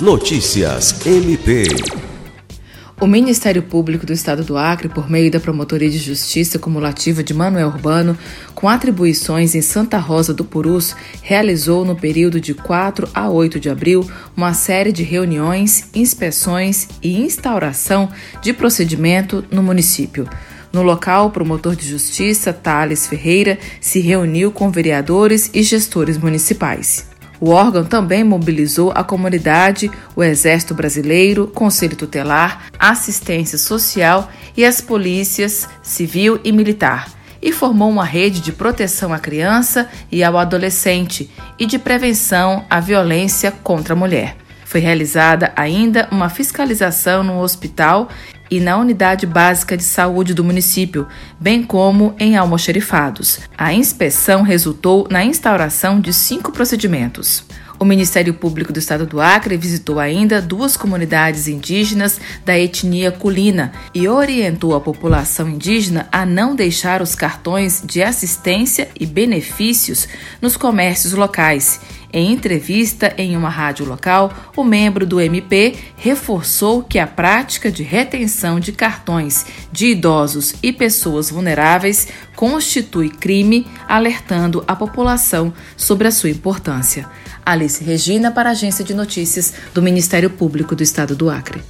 Notícias MP. O Ministério Público do Estado do Acre, por meio da Promotoria de Justiça Cumulativa de Manuel Urbano, com atribuições em Santa Rosa do Purus, realizou no período de 4 a 8 de abril uma série de reuniões, inspeções e instauração de procedimento no município. No local, o promotor de justiça, Thales Ferreira, se reuniu com vereadores e gestores municipais. O órgão também mobilizou a comunidade, o Exército Brasileiro, Conselho Tutelar, Assistência Social e as polícias civil e militar, e formou uma rede de proteção à criança e ao adolescente e de prevenção à violência contra a mulher. Foi realizada ainda uma fiscalização no hospital e na unidade básica de saúde do município, bem como em almoxerifados. A inspeção resultou na instauração de cinco procedimentos. O Ministério Público do Estado do Acre visitou ainda duas comunidades indígenas da etnia culina e orientou a população indígena a não deixar os cartões de assistência e benefícios nos comércios locais. Em entrevista em uma rádio local, o membro do MP reforçou que a prática de retenção de cartões de idosos e pessoas vulneráveis constitui crime, alertando a população sobre a sua importância. Alice Regina, para a Agência de Notícias do Ministério Público do Estado do Acre.